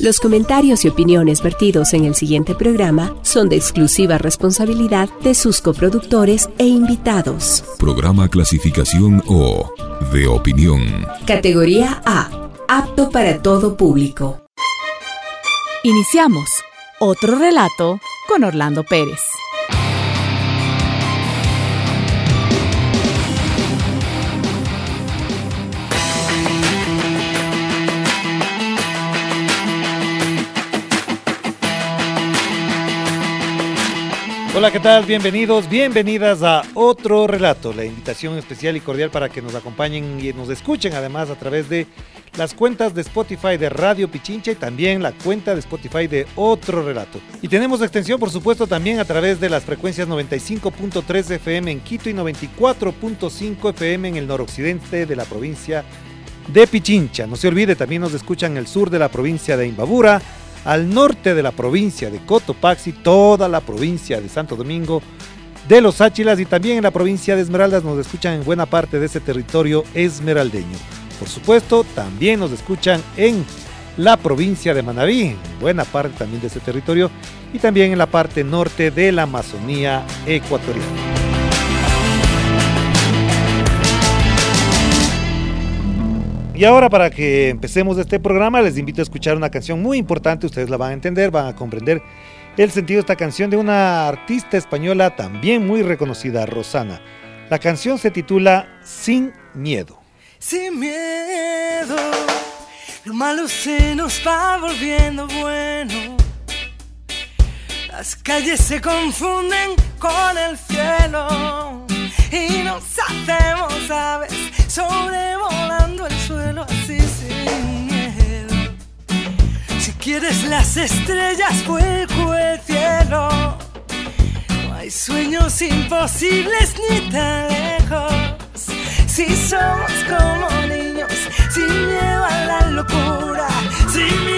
Los comentarios y opiniones vertidos en el siguiente programa son de exclusiva responsabilidad de sus coproductores e invitados. Programa clasificación O de opinión. Categoría A. Apto para todo público. Iniciamos otro relato con Orlando Pérez. Hola, ¿qué tal? Bienvenidos, bienvenidas a otro relato. La invitación especial y cordial para que nos acompañen y nos escuchen además a través de las cuentas de Spotify de Radio Pichincha y también la cuenta de Spotify de Otro Relato. Y tenemos extensión, por supuesto, también a través de las frecuencias 95.3 FM en Quito y 94.5 FM en el noroccidente de la provincia de Pichincha. No se olvide, también nos escuchan en el sur de la provincia de Imbabura al norte de la provincia de Cotopaxi, toda la provincia de Santo Domingo, de los Áchilas y también en la provincia de Esmeraldas nos escuchan en buena parte de ese territorio esmeraldeño. Por supuesto, también nos escuchan en la provincia de Manabí, en buena parte también de ese territorio, y también en la parte norte de la Amazonía ecuatoriana. Y ahora para que empecemos este programa les invito a escuchar una canción muy importante, ustedes la van a entender, van a comprender el sentido de esta canción de una artista española también muy reconocida, Rosana. La canción se titula Sin Miedo. Sin miedo, lo malo se nos va volviendo bueno. Las calles se confunden con el cielo y nos hacemos aves sobrevolando el Si quieres las estrellas, vuelco el cielo. No hay sueños imposibles ni tan lejos. Si somos como niños, sin miedo a la locura, sin miedo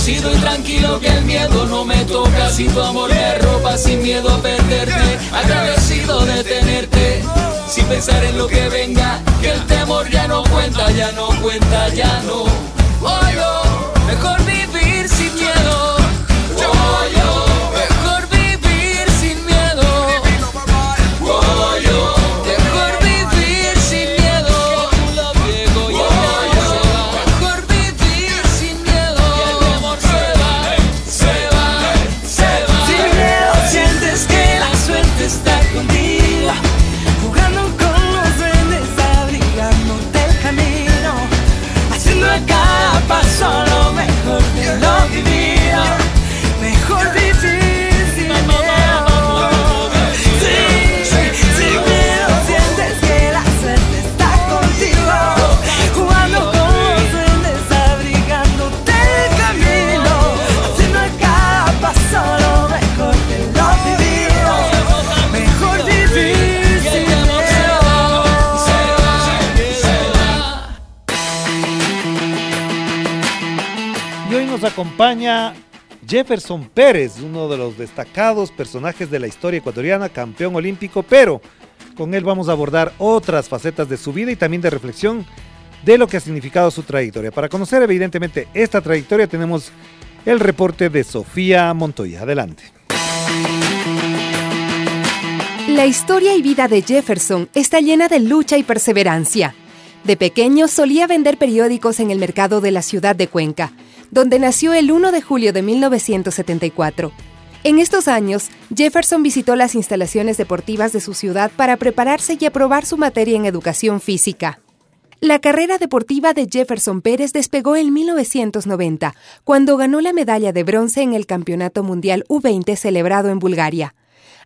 desconocido y tranquilo que el miedo no me toca. Si tu amor me ropa sin miedo a perderte Agradecido de tenerte. Sin pensar en lo que venga Que el temor ya no cuenta, ya no cuenta, ya no. Oh, Mejor acompaña Jefferson Pérez, uno de los destacados personajes de la historia ecuatoriana, campeón olímpico, pero con él vamos a abordar otras facetas de su vida y también de reflexión de lo que ha significado su trayectoria. Para conocer evidentemente esta trayectoria tenemos el reporte de Sofía Montoya. Adelante. La historia y vida de Jefferson está llena de lucha y perseverancia. De pequeño solía vender periódicos en el mercado de la ciudad de Cuenca, donde nació el 1 de julio de 1974. En estos años, Jefferson visitó las instalaciones deportivas de su ciudad para prepararse y aprobar su materia en educación física. La carrera deportiva de Jefferson Pérez despegó en 1990, cuando ganó la medalla de bronce en el Campeonato Mundial U20 celebrado en Bulgaria.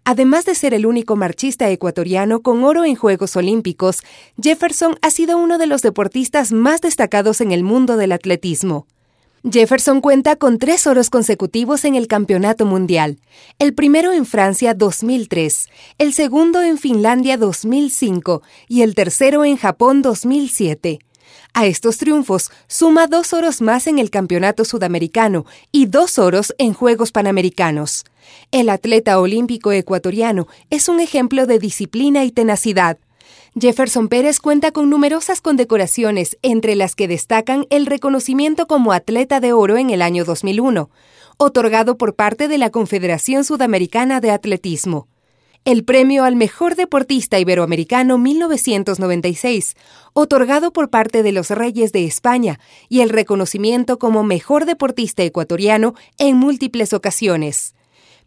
Además de ser el único marchista ecuatoriano con oro en Juegos Olímpicos, Jefferson ha sido uno de los deportistas más destacados en el mundo del atletismo. Jefferson cuenta con tres oros consecutivos en el Campeonato Mundial, el primero en Francia 2003, el segundo en Finlandia 2005 y el tercero en Japón 2007. A estos triunfos suma dos oros más en el Campeonato Sudamericano y dos oros en Juegos Panamericanos. El atleta olímpico ecuatoriano es un ejemplo de disciplina y tenacidad. Jefferson Pérez cuenta con numerosas condecoraciones, entre las que destacan el reconocimiento como atleta de oro en el año 2001, otorgado por parte de la Confederación Sudamericana de Atletismo. El premio al mejor deportista iberoamericano 1996, otorgado por parte de los Reyes de España, y el reconocimiento como mejor deportista ecuatoriano en múltiples ocasiones.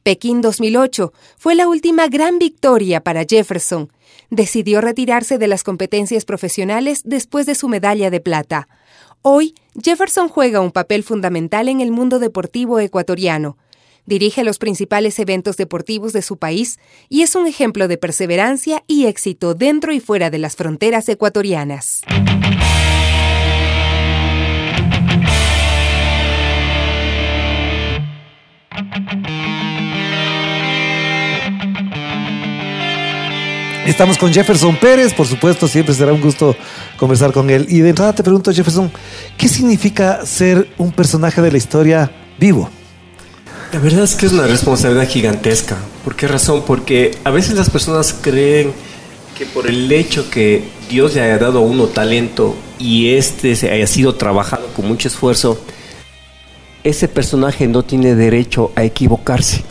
Pekín 2008 fue la última gran victoria para Jefferson. Decidió retirarse de las competencias profesionales después de su medalla de plata. Hoy, Jefferson juega un papel fundamental en el mundo deportivo ecuatoriano. Dirige los principales eventos deportivos de su país y es un ejemplo de perseverancia y éxito dentro y fuera de las fronteras ecuatorianas. Estamos con Jefferson Pérez, por supuesto, siempre será un gusto conversar con él. Y de entrada te pregunto, Jefferson, ¿qué significa ser un personaje de la historia vivo? La verdad es que es una responsabilidad gigantesca. ¿Por qué razón? Porque a veces las personas creen que por el hecho que Dios le haya dado a uno talento y este se haya sido trabajado con mucho esfuerzo, ese personaje no tiene derecho a equivocarse.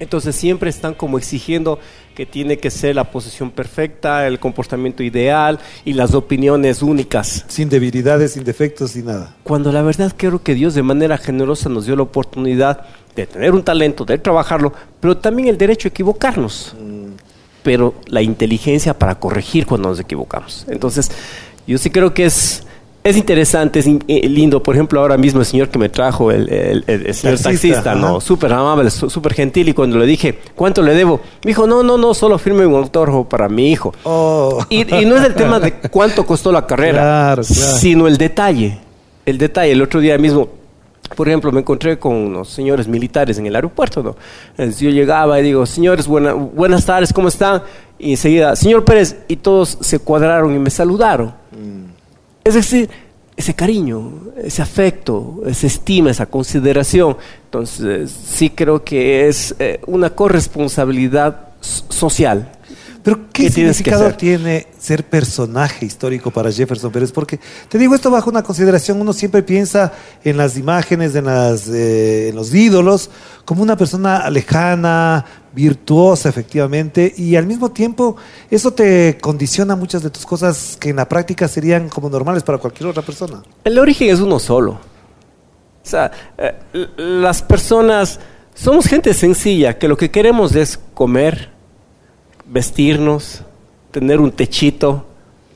Entonces siempre están como exigiendo que tiene que ser la posición perfecta, el comportamiento ideal y las opiniones únicas. Sin debilidades, sin defectos, sin nada. Cuando la verdad creo que Dios de manera generosa nos dio la oportunidad de tener un talento, de trabajarlo, pero también el derecho a equivocarnos. Pero la inteligencia para corregir cuando nos equivocamos. Entonces, yo sí creo que es es interesante, es eh, lindo. Por ejemplo, ahora mismo el señor que me trajo, el, señor taxista, ¿no? Súper amable, súper gentil. Y cuando le dije, ¿cuánto le debo? Me dijo, no, no, no, solo firme un autógrafo para mi hijo. Oh. Y, no es el tema de cuánto costó la carrera, sino el detalle. El detalle. El otro día mismo, por ejemplo, me encontré con unos señores militares en el aeropuerto, ¿no? Entonces yo llegaba y digo, señores, buenas tardes, ¿cómo están? Y enseguida, señor Pérez, y todos se cuadraron y me saludaron. Mm. Es decir, ese cariño, ese afecto, esa estima, esa consideración. Entonces, sí creo que es eh, una corresponsabilidad social. Pero ¿qué, significado tiene ser personaje histórico para Jefferson Pérez? Porque te digo esto bajo una consideración, uno siempre piensa en las imágenes, en, las, eh, en los ídolos, como una persona lejana, virtuosa efectivamente, y al mismo tiempo eso te condiciona muchas de tus cosas que en la práctica serían como normales para cualquier otra persona. El origen es uno solo. O sea, eh, las personas somos gente sencilla, que lo que queremos es comer, vestirnos, tener un techito,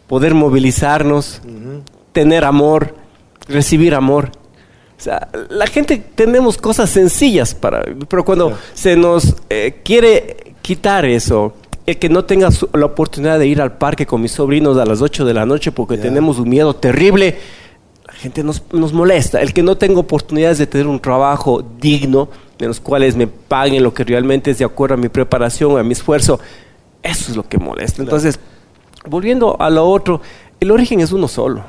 poder movilizarnos, tener amor, recibir amor. O sea, la gente tenemos cosas sencillas para, pero cuando se nos eh, quiere quitar eso, el que no tenga la oportunidad de ir al parque con mis sobrinos a las 8 de la noche porque tenemos un miedo terrible, la gente nos, nos molesta. El que no tenga oportunidades de tener un trabajo digno, en los cuales me paguen lo que realmente es de acuerdo a mi preparación, a mi esfuerzo, eso es lo que molesta. Entonces, volviendo a lo otro, el origen es uno solo.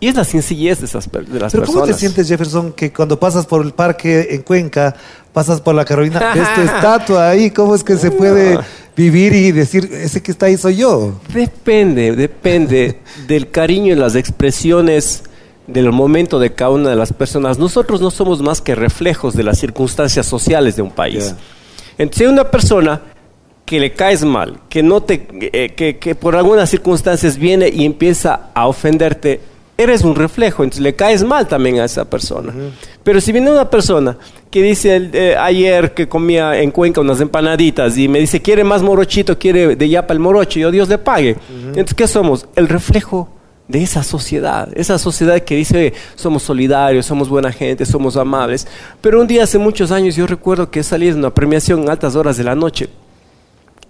Y es la sencillez de, esas, de las Pero personas. ¿cómo te sientes, Jefferson, que cuando pasas por el parque en Cuenca, pasas por la Carolina, ves tu estatua ahí? ¿Cómo es que se puede vivir y decir, ese que está ahí soy yo? Depende, depende del cariño y las expresiones del momento de cada una de las personas. Nosotros no somos más que reflejos de las circunstancias sociales de un país. Ya. Entonces, una persona que le caes mal, que no te, eh, que, que por algunas circunstancias viene y empieza a ofenderte, eres un reflejo, entonces le caes mal también a esa persona. Pero si viene una persona que dice eh, ayer que comía en Cuenca unas empanaditas y me dice quiere más morochito, quiere de yapa el morocho, yo Dios le pague. Entonces, ¿qué somos? El reflejo de esa sociedad, esa sociedad que dice, "Oye, somos solidarios, somos buena gente, somos amables. Pero un día hace muchos años yo recuerdo que salí de una premiación en altas horas de la noche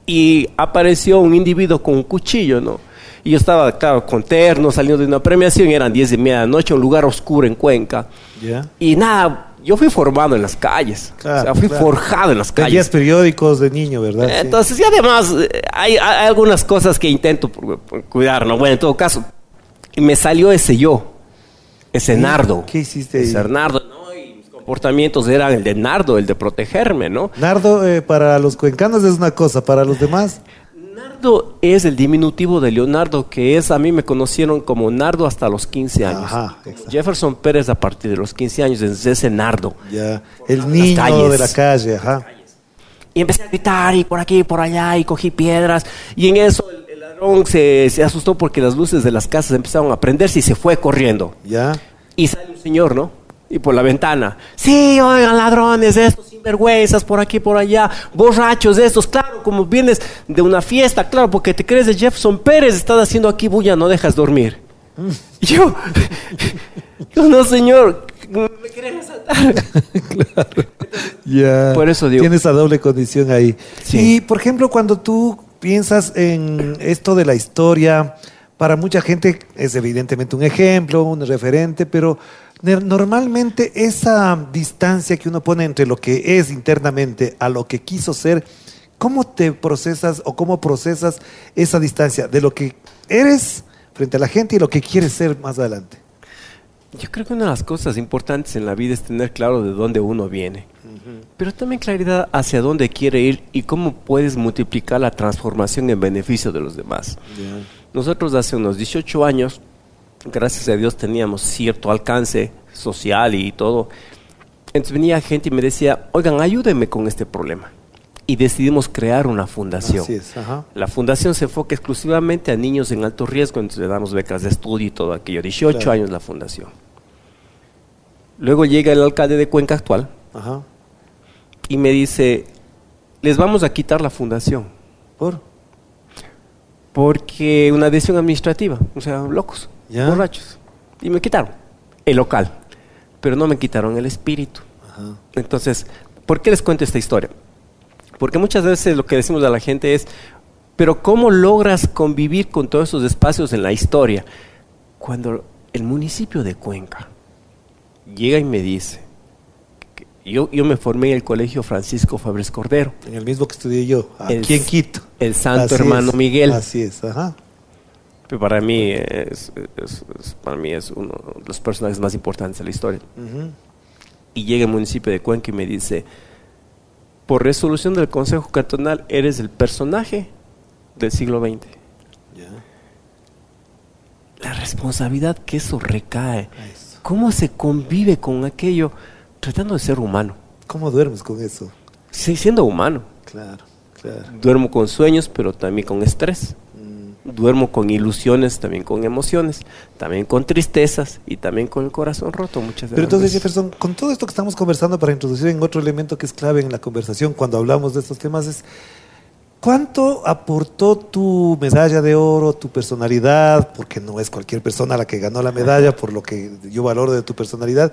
y apareció un individuo con un cuchillo, ¿no? Y yo estaba, claro, con terno, saliendo de una premiación, eran 10 de media de noche, un lugar oscuro en Cuenca. ¿Ya? Y nada, yo fui formado en las calles, Claro, o sea, fui claro. forjado en las calles. periódicos de niño, ¿verdad? Sí. Entonces, y además, eh, hay, hay algunas cosas que intento cuidar, ¿no? Bueno, en todo caso, y me salió ese yo, ese ¿Sí? nardo. ¿Qué hiciste ahí? Ese nardo, comportamientos eran el de nardo, el de protegerme, ¿no? Nardo, eh, para los cuencanos es una cosa, para los demás, Nardo es el diminutivo de Leonardo, que es, a mí me conocieron como Nardo hasta los 15 años. Ajá. Jefferson Pérez a partir de los 15 años, es ese Nardo. ya. El niño calles. de la calle, ajá. Y empecé a gritar y por aquí y por allá y cogí piedras. Y en eso el, el ladrón se, se asustó porque las luces de las casas empezaron a prenderse y se fue corriendo. Ya. Y sale un señor, ¿no? Y por la ventana. Sí, oigan, ladrones, estos sinvergüenzas, por aquí, por allá, borrachos, estos, claro, como vienes de una fiesta, claro, porque te crees de Jefferson Pérez, estás haciendo aquí bulla, no dejas dormir. Y Yo, yo, no, señor, me quieren asaltar. Ya. Por eso digo- Tienes esa doble condición ahí. Sí. Y, por ejemplo, cuando tú piensas en esto de la historia, para mucha gente es evidentemente un ejemplo, un referente, pero normalmente esa distancia que uno pone entre lo que es internamente a lo que quiso ser, ¿cómo te procesas o cómo procesas esa distancia de lo que eres frente a la gente y lo que quieres ser más adelante? Yo creo que una de las cosas importantes en la vida es tener claro de dónde uno viene, pero también claridad hacia dónde quiere ir y cómo puedes multiplicar la transformación en beneficio de los demás. Nosotros hace unos 18 años, gracias a Dios, teníamos cierto alcance social y todo. Entonces venía gente y me decía, oigan, ayúdenme con este problema. Y decidimos crear una fundación. Así es, ajá. La fundación se enfoca exclusivamente a niños en alto riesgo, entonces le damos becas de estudio y todo aquello. 18 Claro. años la fundación. Luego llega el alcalde de Cuenca actual Ajá. y me dice, les vamos a quitar la fundación ¿Por? Porque una decisión administrativa, o sea, locos, Ya. borrachos. Y me quitaron el local, pero no me quitaron el espíritu. Ajá. Entonces, ¿por qué les cuento esta historia? Porque muchas veces lo que decimos a la gente es, pero ¿cómo logras convivir con todos esos espacios en la historia? Cuando el municipio de Cuenca llega y me dice, yo, yo me formé en el colegio Francisco Fabres Cordero, En el mismo que estudié yo, El- aquí en Quito. el santo Así hermano es, Miguel. Así es, ajá. que para mí es, es- es- para mí es uno de los personajes más importantes de la historia. Y llega el municipio de Cuenca y me dice, por resolución del Consejo Cantonal eres el personaje del siglo XX. La responsabilidad que eso recae, Eso. cómo se convive con aquello tratando de ser humano, ¿Cómo duermes con eso? sí, siendo humano. Claro, claro. Duermo con sueños, pero también con estrés. Duermo con ilusiones, también con emociones, también con tristezas y también con el corazón roto muchas Pero veces. entonces, Jefferson, con todo esto que estamos conversando para introducir en otro elemento que es clave en la conversación cuando hablamos de estos temas es ¿cuánto aportó tu medalla de oro, tu personalidad, porque no es cualquier persona la que ganó la medalla, por lo que yo valoro de tu personalidad,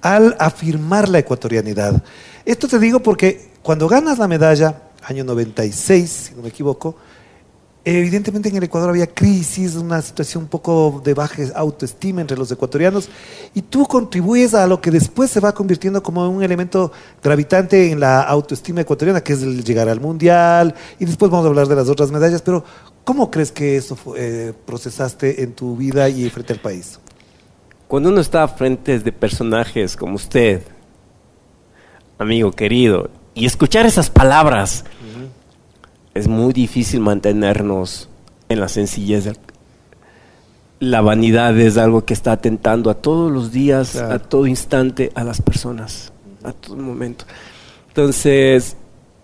al afirmar la ecuatorianidad? Esto te digo porque cuando ganas la medalla, año 96, si no me equivoco, Evidentemente en el Ecuador había crisis, una situación un poco de baja autoestima entre los ecuatorianos y tú contribuyes a lo que después se va convirtiendo como un elemento gravitante en la autoestima ecuatoriana, que es el llegar al mundial y después vamos a hablar de las otras medallas, pero ¿cómo crees que eso eh, procesaste en tu vida y frente al país? Cuando uno está frente de personajes como usted, amigo querido, y escuchar esas palabras, es muy difícil mantenernos en la sencillez. La vanidad es algo que está atentando a todos los días, Claro. a todo instante, a las personas, a todo momento. Entonces,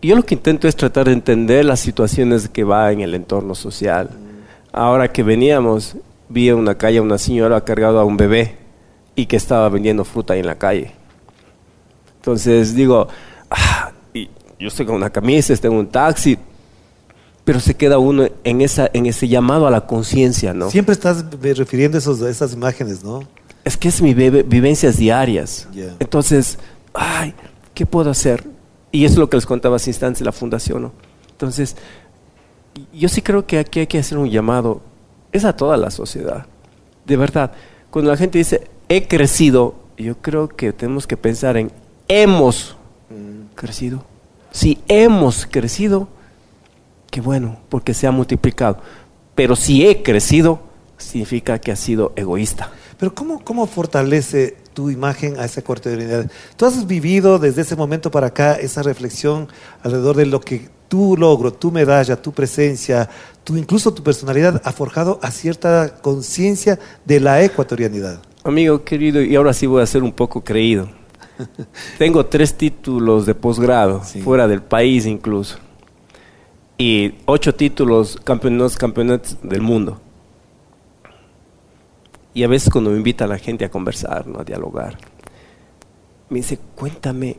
yo lo que intento es tratar de entender las situaciones que va en el entorno social. Ahora que veníamos, vi en una calle a una señora cargada a un bebé y que estaba vendiendo fruta ahí en la calle. Entonces digo, ah, y yo estoy con una camisa, estoy en un taxi, pero se queda uno en, esa, en ese llamado a la conciencia, ¿no? Siempre estás refiriendo esos, a esas imágenes, ¿no? Es que es mi vive- vivencias diarias. Entonces, ay, ¿qué puedo hacer? Y eso es lo que les contaba hace instantes la fundación, ¿no? Entonces, yo sí creo que aquí hay que hacer un llamado, es a toda la sociedad. De verdad, cuando la gente dice, he crecido, yo creo que tenemos que pensar en, hemos crecido. Si hemos crecido, qué bueno, porque se ha multiplicado. Pero si he crecido, significa que ha sido egoísta. Pero ¿cómo, cómo fortalece tu imagen a esa ecuatorianidad? Tú has vivido desde ese momento para acá esa reflexión alrededor de lo que tu logro, tu medalla, tu presencia, tu, incluso tu personalidad ha forjado a cierta conciencia de la ecuatorianidad. Amigo querido, y ahora sí voy a ser un poco creído. Tengo tres títulos de posgrado, Sí. fuera del país incluso. Y ocho títulos campeonatos, campeonatos del mundo. Y a veces cuando me invita la gente a conversar, ¿no? a dialogar, me dice, cuéntame,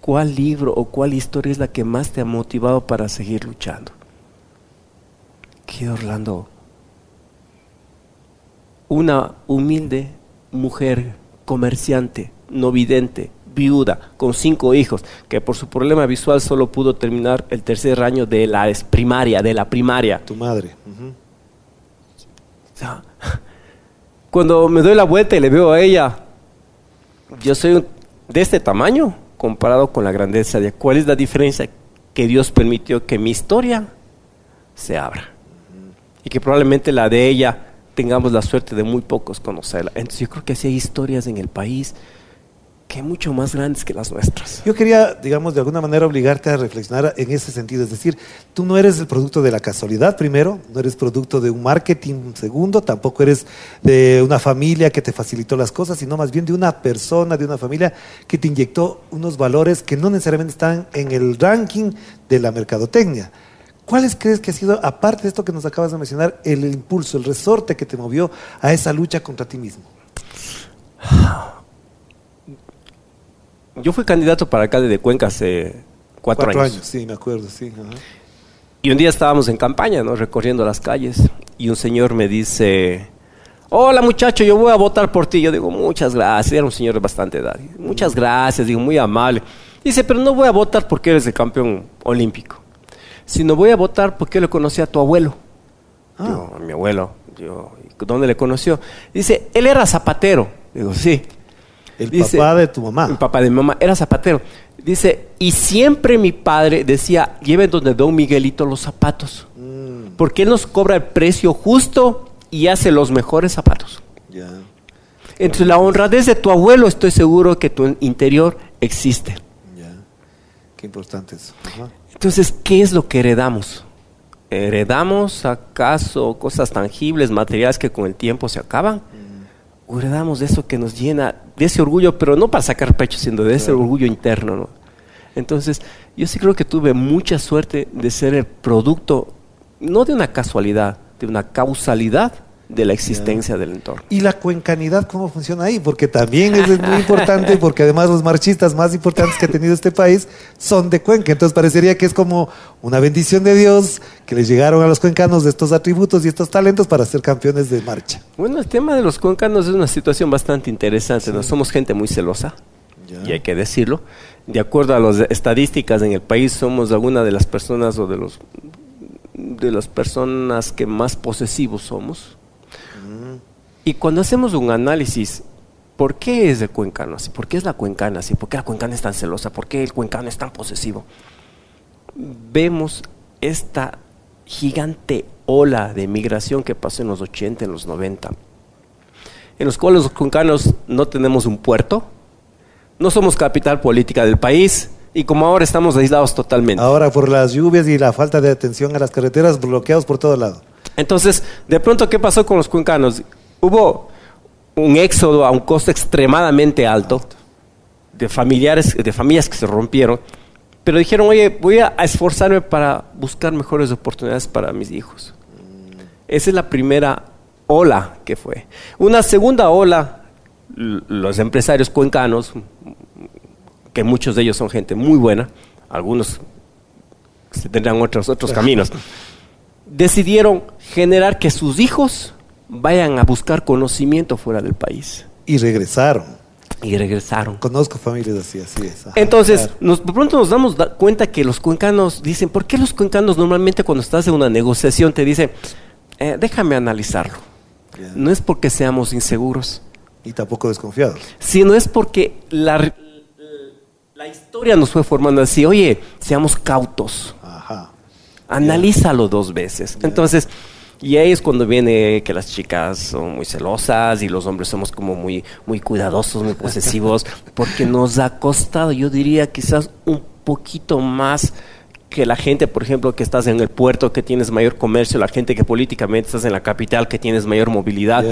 ¿cuál libro o cuál historia es la que más te ha motivado para seguir luchando? Que Orlando, una humilde mujer comerciante, no vidente, viuda, con cinco hijos, que por su problema visual solo pudo terminar el tercer año de la primaria, de la primaria. Tu madre. Ujú. O sea, cuando me doy la vuelta y le veo a ella, yo soy de este tamaño comparado con la grandeza de cuál es la diferencia que Dios permitió que mi historia se abra y que probablemente la de ella tengamos la suerte de muy pocos conocerla. Entonces yo creo que sí hay historias en el país que mucho más grandes que las nuestras. Yo quería, digamos, de alguna manera obligarte a reflexionar en ese sentido. Es decir, tú no eres el producto de la casualidad, primero, no eres producto de un marketing, segundo, tampoco eres de una familia que te facilitó las cosas, sino más bien de una persona, de una familia que te inyectó unos valores que no necesariamente están en el ranking de la mercadotecnia. ¿Cuáles crees que ha sido, aparte de esto que nos acabas de mencionar, el impulso, el resorte que te movió a esa lucha contra ti mismo? Yo fui candidato para alcalde de Cuenca hace cuatro, años. sí, me acuerdo, sí. ajá. Y un día estábamos en campaña, ¿no? Recorriendo las calles. Y un señor me dice, hola muchacho, yo voy a votar por ti. Yo digo, muchas gracias. Era un señor de bastante edad. Muchas gracias, digo, muy amable. Dice, pero no voy a votar porque eres el campeón olímpico. Sino voy a votar porque le conocí a tu abuelo. Ah. Digo, a mi abuelo. Yo, ¿Dónde le conoció? Dice, él era zapatero. Digo, sí. El Dice- papá de tu mamá. Mi papá de mi mamá era zapatero. Dice, y siempre mi padre decía, lleven donde don Miguelito los zapatos. Mm, Porque él nos cobra el precio justo y hace los mejores zapatos. ya. Entre la honradez de tu abuelo, estoy seguro que tu interior existe. Ya. Qué importante eso. Ajá. Entonces, ¿qué es lo que heredamos? ¿Heredamos acaso cosas tangibles, materiales que con el tiempo se acaban? ¿O heredamos de eso que nos llena, de ese orgullo, pero no para sacar pecho, sino de ese orgullo interno? ¿no? Entonces, yo sí creo que tuve mucha suerte de ser el producto, no de una casualidad, de una causalidad de la existencia del entorno. ¿Y la cuencanidad cómo funciona ahí? Porque también es muy importante, porque además los marchistas más importantes que ha tenido este país son de Cuenca. Entonces parecería que es como una bendición de Dios que les llegaron a los cuencanos estos atributos y estos talentos para ser campeones de marcha. Bueno, el tema de los cuencanos es una situación bastante interesante. ¿no? Somos gente muy celosa, y hay que decirlo. De acuerdo a las estadísticas en el país, somos alguna de las personas o de los de las personas que más posesivos somos. Y cuando hacemos un análisis, ¿por qué es el cuencano así? ¿Por qué es la cuencana así? ¿Por qué la cuencana es tan celosa? ¿Por qué el cuencano es tan posesivo? Vemos esta gigante ola de migración que pasó en los 80, en los 90, en los cuales los cuencanos no tenemos un puerto, no somos capital política del país y como ahora estamos aislados totalmente. Ahora por las lluvias y la falta de atención a las carreteras, bloqueados por todo lado. Entonces, de pronto, ¿qué pasó con los cuencanos? Hubo un éxodo a un costo extremadamente alto de familiares, de familias que se rompieron, pero dijeron, oye, voy a esforzarme para buscar mejores oportunidades para mis hijos. Esa es la primera ola que fue. Una segunda ola, los empresarios cuencanos, que muchos de ellos son gente muy buena, algunos se tendrán otros, otros caminos, decidieron generar que sus hijos vayan a buscar conocimiento fuera del país. Y regresaron. Y regresaron. Conozco familias así, así es. Ajá, Entonces, claro. nos, de pronto nos damos da- cuenta que los cuencanos dicen, ¿por qué los cuencanos normalmente cuando estás en una negociación te dicen, "Eh, déjame analizarlo? No es porque seamos inseguros, Y tampoco desconfiados. sino es porque la, la historia nos fue formando así, oye, seamos cautos, Ajá. analízalo dos veces. Entonces, y ahí es cuando viene que las chicas son muy celosas y los hombres somos como muy, muy cuidadosos, muy posesivos, porque nos ha costado, yo diría, quizás un poquito más que la gente, por ejemplo, que estás en el puerto, que tienes mayor comercio, la gente que políticamente estás en la capital, que tienes mayor movilidad.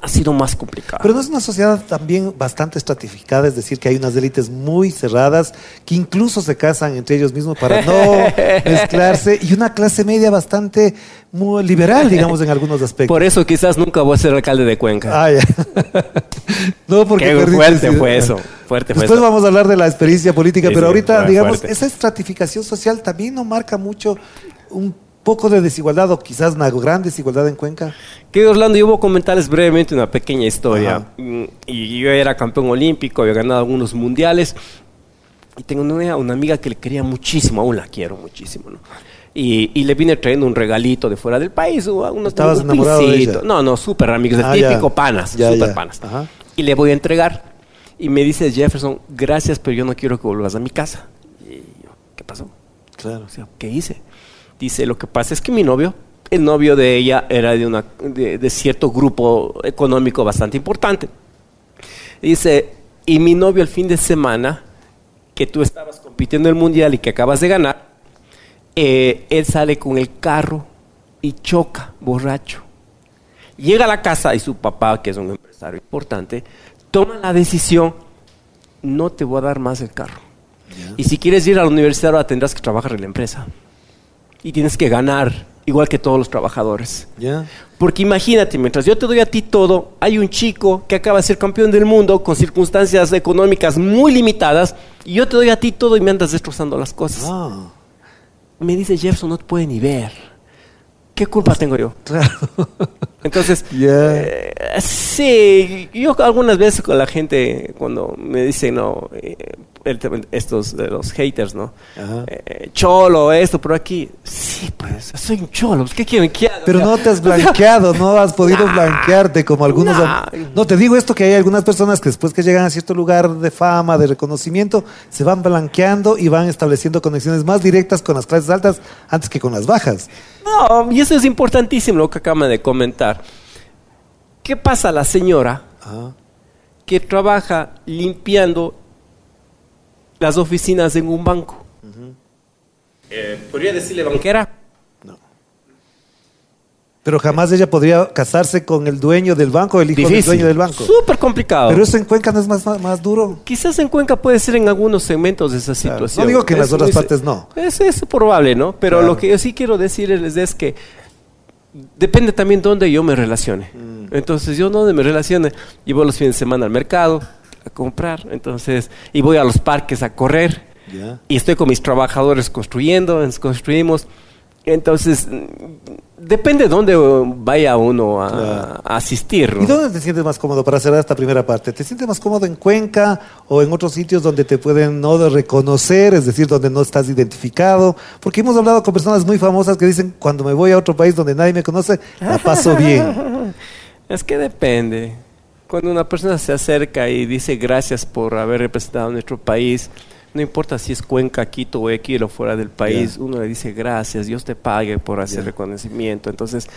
Ha sido más complicado. Pero no es una sociedad también bastante estratificada, es decir, que hay unas élites muy cerradas que incluso se casan entre ellos mismos para no mezclarse y una clase media bastante muy liberal, digamos, en algunos aspectos. Por eso quizás nunca voy a ser alcalde de Cuenca. Ah, ya. no, porque Qué fuerte fue eso, fuerte fue Después eso. vamos a hablar de la experiencia política, Sí, pero sí, ahorita, fue digamos, fuerte. esa estratificación social también no marca mucho un poco de desigualdad o quizás una gran desigualdad en Cuenca. Que Orlando, yo voy a comentarles brevemente una pequeña historia. Ajá. Mm, Y yo era campeón olímpico, había ganado algunos mundiales. Y tengo una, una amiga que le quería muchísimo, aún la quiero muchísimo, ¿no? Y, y le vine trayendo un regalito de fuera del país. o unos- ¿Estabas un enamorado de ella? No, no, súper amigos, el Ah, ya. típico panas, Ya, súper ya. panas. Ajá. Y le voy a entregar. Y me dice Jefferson, gracias, pero yo no quiero que vuelvas a mi casa. Y yo, ¿qué pasó? Claro. O sea, ¿qué hice? Dice, lo que pasa es que mi novio, el novio de ella era de, una, de, de cierto grupo económico bastante importante. Dice, y mi novio el fin de semana, que tú estabas compitiendo en el mundial y que acabas de ganar, eh, él sale con el carro y choca, borracho. Llega a la casa y su papá, que es un empresario importante, toma la decisión, no te voy a dar más el carro. Y si quieres ir a la universidad ahora tendrás que trabajar en la empresa. Y tienes que ganar, igual que todos los trabajadores. Porque imagínate, mientras yo te doy a ti todo, hay un chico que acaba de ser campeón del mundo con circunstancias económicas muy limitadas, y yo te doy a ti todo y me andas destrozando las cosas. Ah, Me dice Jefferson, no te puede ni ver. ¿Qué culpa tengo yo? claro. Entonces, eh, sí, yo algunas veces con la gente, cuando me dicen, no, eh, el estos de los haters, ¿no? Ajá. Eh, cholo, esto, por aquí. Sí, pues, soy un cholo, pues, ¿qué quieren que haga? Pero no te has blanqueado, no has podido Nah. blanquearte como algunos. Nah. No, te digo esto que hay algunas personas que después que llegan a cierto lugar de fama, de reconocimiento, se van blanqueando y van estableciendo conexiones más directas con las clases altas antes que con las bajas. No, y eso es importantísimo lo que acaban de comentar. ¿Qué pasa a la señora Ajá. que trabaja limpiando las oficinas en un banco? Eh, ¿Podría decirle banquera? Pero jamás ella podría casarse con el dueño del banco, el hijo del dueño del banco. Súper complicado. Pero eso en Cuenca no es más, más, más duro. Quizás en Cuenca puede ser en algunos segmentos de esa Claro. situación. No digo que en las Es- otras es- partes no. Es, es probable, ¿no? Pero Claro. lo que yo sí quiero decirles es que depende también dónde yo me relacione. Mm. Entonces, yo donde me relacione, y voy los fines de semana al mercado a comprar, entonces, y voy a los parques a correr, y estoy con mis trabajadores construyendo, ens- construimos, Entonces, depende de dónde vaya uno a, Claro. a asistir. ¿no? ¿Y dónde te sientes más cómodo para cerrar esta primera parte? ¿Te sientes más cómodo en Cuenca o en otros sitios donde te pueden no reconocer, es decir, donde no estás identificado? Porque hemos hablado con personas muy famosas que dicen, cuando me voy a otro país donde nadie me conoce, la paso bien. Es que depende. Cuando una persona se acerca y dice gracias por haber representado a nuestro país, no importa si es Cuenca, Quito, Guayaquil o fuera del país, uno le dice gracias, Dios te pague por hacer reconocimiento. Entonces,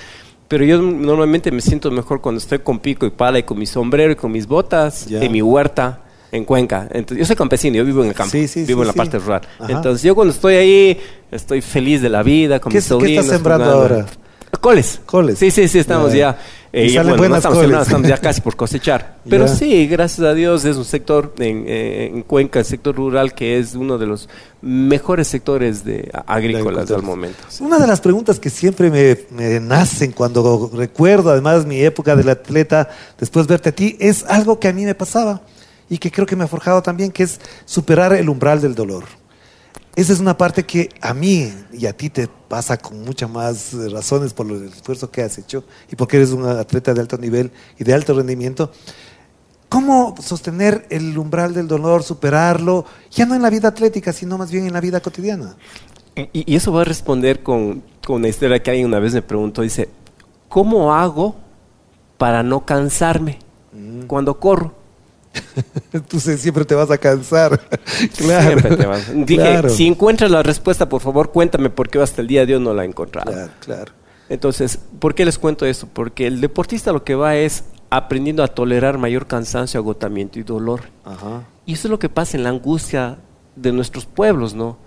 pero yo normalmente me siento mejor cuando estoy con pico y pala y con mi sombrero y con mis botas Ya. en mi huerta en Cuenca. Entonces, yo soy campesino, yo vivo en el campo, Sí, sí, vivo sí, en la parte rural. Ajá. Entonces, yo cuando estoy ahí, estoy feliz de la vida con ¿Qué mis es- qué sobrinos. estás sembrando ahora? Coles. Coles. Sí, sí, sí, estamos Ya. eh, ya, bueno, no estamos ya casi por cosechar. Pero sí, gracias a Dios es un sector en, eh, en Cuenca, el sector rural, que es uno de los mejores sectores de agrícolas al momento. Una de las preguntas que siempre me, me nacen cuando recuerdo además mi época del atleta, después verte a ti, es algo que a mí me pasaba y que creo que me ha forjado también, que es superar el umbral del dolor. Esa es una parte que a mí y a ti te pasa con muchas más razones por el esfuerzo que has hecho y porque eres un atleta de alto nivel y de alto rendimiento. ¿Cómo sostener el umbral del dolor, superarlo, ya no en la vida atlética, sino más bien en la vida cotidiana? Y, y eso va a responder con, con una historia que alguien una vez me preguntó, dice, ¿cómo hago para no cansarme Mm. cuando corro? Entonces siempre te vas a cansar. claro. Siempre te vas. Dije, claro. si encuentras la respuesta, por favor, cuéntame, porque yo hasta el día de hoy no la he encontrado. Claro, claro. Entonces, ¿por qué les cuento esto? Porque el deportista lo que va es aprendiendo a tolerar mayor cansancio, agotamiento y dolor. Ajá. Y eso es lo que pasa en la angustia de nuestros pueblos, ¿no?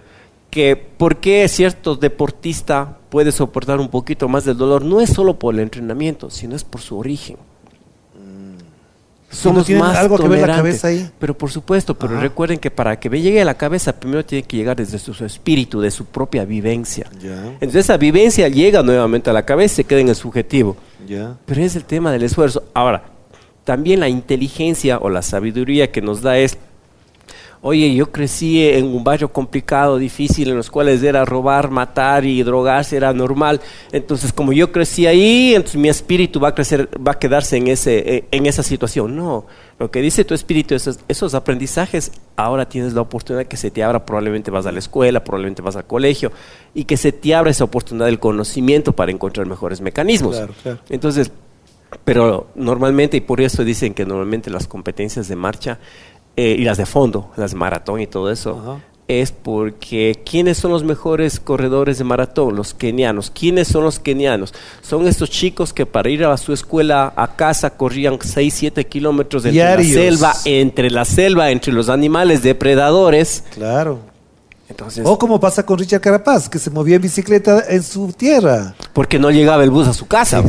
Que por qué cierto deportista puede soportar un poquito más del dolor no es solo por el entrenamiento, sino es por su origen. Somos más algo que ver la tolerantes. cabeza ahí? Pero por supuesto, pero Ajá. recuerden que para que me llegue a la cabeza, primero tiene que llegar desde su, su espíritu, de su propia vivencia. Ya. Entonces esa vivencia llega nuevamente a la cabeza y se queda en el subjetivo. Ya. Pero es el tema del esfuerzo. Ahora, también la inteligencia o la sabiduría que nos da es, oye, yo crecí en un barrio complicado, difícil, en los cuales era robar, matar y drogarse, era normal. Entonces, como yo crecí ahí, entonces mi espíritu va a crecer, va a quedarse en, ese, en esa situación. No, lo que dice tu espíritu, esos, esos aprendizajes, ahora tienes la oportunidad que se te abra, probablemente vas a la escuela, probablemente vas al colegio, y que se te abra esa oportunidad del conocimiento para encontrar mejores mecanismos. Claro, claro. Entonces, pero normalmente, y por eso dicen que normalmente las competencias de marcha eh, y las de fondo, las de maratón y todo eso, es porque ¿quiénes son los mejores corredores de maratón? Los kenianos. ¿Quiénes son los kenianos? Son estos chicos que para ir a su escuela, a casa, corrían 6, 7 kilómetros entre Diarios. la selva, entre la selva, entre los animales depredadores. Claro. Entonces, O como pasa con Richard Carapaz, que se movía en bicicleta en su tierra. Porque no llegaba el bus a su casa.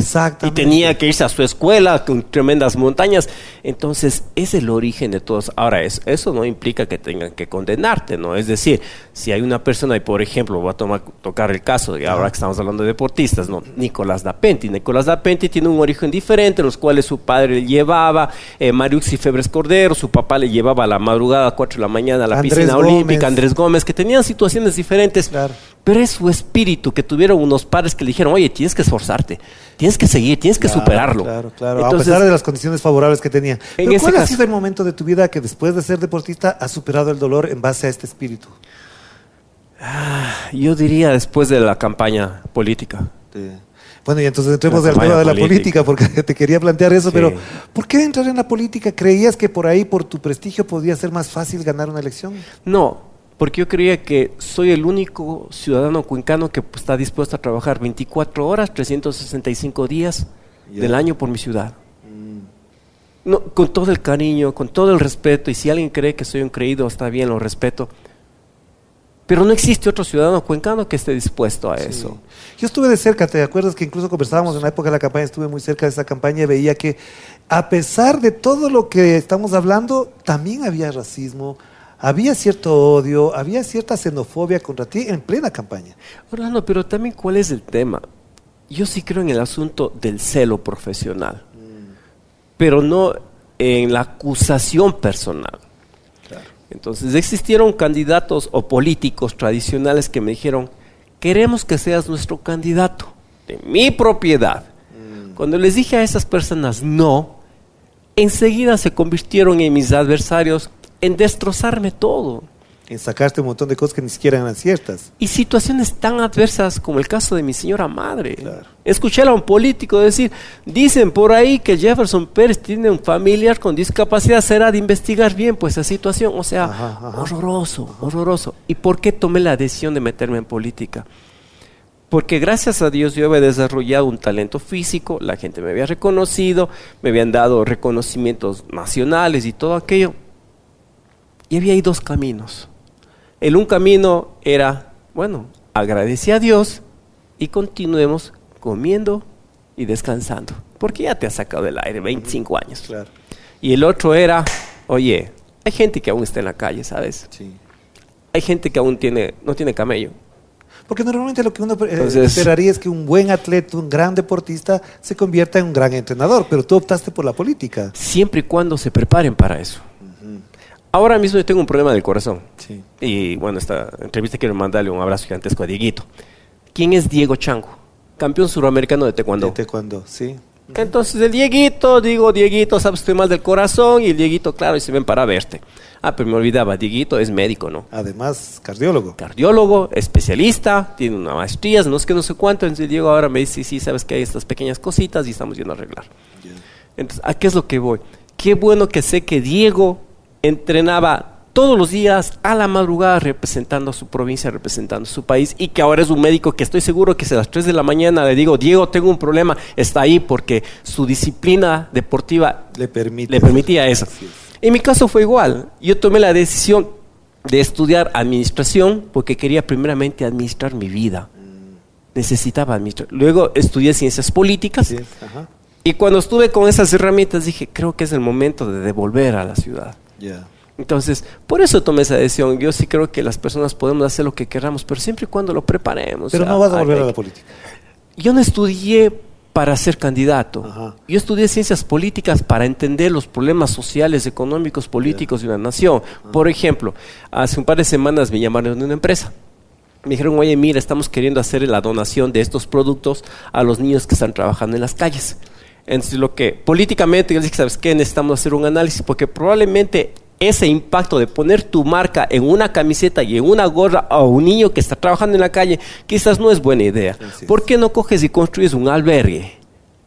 Y tenía que irse a su escuela con tremendas montañas. Entonces, es el origen de todos. Ahora, es- eso no implica que tengan que condenarte, ¿no? Es decir, si hay una persona, y por ejemplo, voy a tomar, tocar el caso, y ahora que estamos hablando de deportistas, ¿no? Nicolás Dapenti. Nicolás Dapenti tiene un origen diferente, en los cuales su padre le llevaba, eh, Mariuxi Febres Cordero, su papá le llevaba a la madrugada a 4 de la mañana a la Andrés piscina Gómez. olímpica, Andrés Gómez, que tenían situaciones diferentes. Claro. Pero es su espíritu que tuvieron unos padres que le dijeron, oye, tienes que esforzarte, tienes que seguir, tienes que superarlo. Claro, claro. Entonces, a pesar de las condiciones favorables que tenía. Pero ¿Cuál ha sido el momento de tu vida que después de ser deportista has superado el dolor en base a este espíritu? yo diría después de la campaña política. Bueno, y entonces entremos al tema de la política, porque te quería plantear eso, Sí. pero ¿por qué entrar en la política? ¿Creías que por ahí, por tu prestigio, podía ser más fácil ganar una elección? No, porque yo creía que soy el único ciudadano cuencano que pues, está dispuesto a trabajar 24 horas, 365 días del año por mi ciudad. No, con todo el cariño, con todo el respeto, y si alguien cree que soy un creído, está bien, lo respeto. Pero no existe otro ciudadano cuencano que esté dispuesto a eso. Yo estuve de cerca, ¿te acuerdas que incluso conversábamos en la época de la campaña? Estuve muy cerca de esa campaña y veía que a pesar de todo lo que estamos hablando, también había racismo, había cierto odio, había cierta xenofobia contra ti en plena campaña. Orlando, pero también cuál es el tema. Yo sí creo en el asunto del celo profesional, pero no en la acusación personal. Entonces existieron candidatos o políticos tradicionales que me dijeron, queremos que seas nuestro candidato de mi propiedad. Cuando les dije a esas personas no, enseguida se convirtieron en mis adversarios en destrozarme todo. En sacarte un montón de cosas que ni siquiera eran ciertas. Y situaciones tan adversas como el caso de mi señora madre. Claro. Escuché a un político decir, dicen por ahí que Jefferson Pérez tiene un familiar con discapacidad, será de investigar bien pues esa situación. O sea, Ajá, ajá. horroroso, horroroso. ¿Y por qué tomé la decisión de meterme en política? Porque gracias a Dios yo había desarrollado un talento físico, la gente me había reconocido, me habían dado reconocimientos nacionales y todo aquello. Y había ahí dos caminos. El un camino era, bueno, agradecí a Dios y continuemos comiendo y descansando, porque ya te has sacado del aire 25 años. Claro. Y el otro era, oye, hay gente que aún está en la calle, ¿sabes? Sí. Hay gente que aún tiene, no tiene camello. Porque normalmente lo que uno eh, Entonces- esperaría es que un buen atleta, un gran deportista, se convierta en un gran entrenador, pero tú optaste por la política. Siempre y cuando se preparen para eso. Ahora mismo yo tengo un problema del corazón. Sí. Y bueno, esta entrevista quiero mandarle un abrazo gigantesco a Dieguito. ¿Quién es Diego Chango? Campeón suramericano de taekwondo. De taekwondo, sí. Entonces el Dieguito, digo, Dieguito, sabes, estoy mal del corazón. Y el Dieguito, claro, y se ven para verte. Ah, pero me olvidaba, Dieguito es médico, ¿no? Además, cardiólogo. Cardiólogo, especialista, tiene una maestría, no es que no sé cuánto. Entonces Diego ahora me dice, sí, sí, sabes que hay estas pequeñas cositas y estamos yendo a arreglar. Entonces, ¿a qué es lo que voy? Qué bueno que sé que Diego entrenaba todos los días a la madrugada representando a su provincia, representando a su país y que ahora es un médico que estoy seguro que si a las 3 de la mañana le digo, Diego, tengo un problema, está ahí porque su disciplina deportiva Le permite. le permitía eso. En mi caso fue igual. Yo tomé la decisión de estudiar administración porque quería primeramente administrar mi vida. Necesitaba administrar. Luego estudié ciencias políticas y cuando estuve con esas herramientas dije, creo que es el momento de devolver a la ciudad. Entonces, por eso tomé esa decisión. Yo sí creo que las personas podemos hacer lo que queramos, pero siempre y cuando lo preparemos. Pero O sea, no vas a volver a la política. yo no estudié para ser candidato. Ajá. Yo estudié ciencias políticas para entender los problemas sociales, económicos, políticos de una nación. Por ejemplo, hace un par de semanas me llamaron de una empresa. Me dijeron, oye, mira, estamos queriendo hacer la donación de estos productos a los niños que están trabajando en las calles. Entonces, lo que políticamente yo dije, ¿sabes qué? Necesitamos hacer un análisis porque probablemente ese impacto de poner tu marca en una camiseta y en una gorra a un niño que está trabajando en la calle quizás no es buena idea. Así. ¿Por qué no coges y construyes un albergue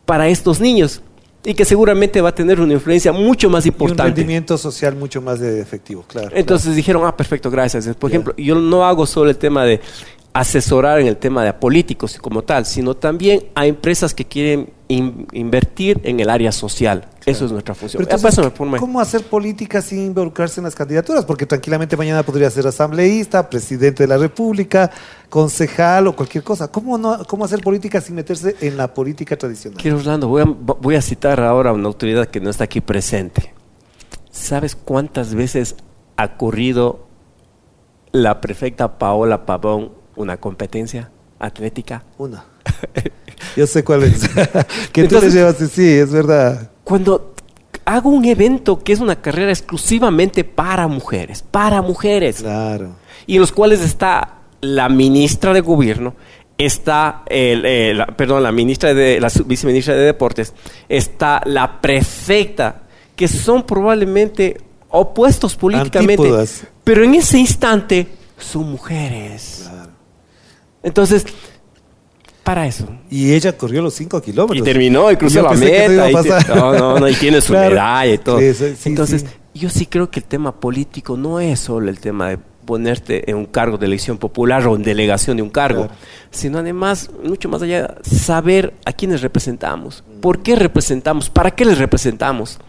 para estos niños? Y que seguramente va a tener una influencia mucho más Y un importante. rendimiento social mucho más de efectivo, claro. Entonces dijeron, ah, perfecto, gracias. Por ejemplo, yo no hago solo el tema de asesorar en el tema de políticos como tal, sino también a empresas que quieren in- invertir en el área social. Eso es nuestra función. Pero entonces, ¿Cómo hacer política sin involucrarse en las candidaturas? Porque tranquilamente mañana podría ser asambleísta, presidente de la República, concejal o cualquier cosa. ¿Cómo, no, cómo hacer política sin meterse en la política tradicional? Quiero, Orlando, voy a, voy a citar ahora a una autoridad que no está aquí presente. ¿Sabes cuántas veces ha corrido la prefecta Paola Pavón una competencia atlética? Una. Yo sé cuál es. que tú le Entonces- llevas, sí, es verdad. Cuando hago un evento que es una carrera exclusivamente para mujeres, para mujeres, Claro. y en los cuales está la ministra de gobierno, está el, eh, la- perdón, la ministra de la viceministra de deportes, está la prefecta, que son probablemente opuestos políticamente, Antípodas. pero en ese instante son mujeres. Claro. Entonces, para eso. Y ella corrió los cinco kilómetros. Y terminó y cruzó Yo la meta. y no, no, no, y tiene su Claro. medalla y todo. Sí, sí, sí, Entonces, sí. yo sí creo que el tema político no es solo el tema de ponerte en un cargo de elección popular o en delegación de un cargo, Claro. sino además, mucho más allá, saber a quiénes representamos, por qué representamos, para qué les representamos.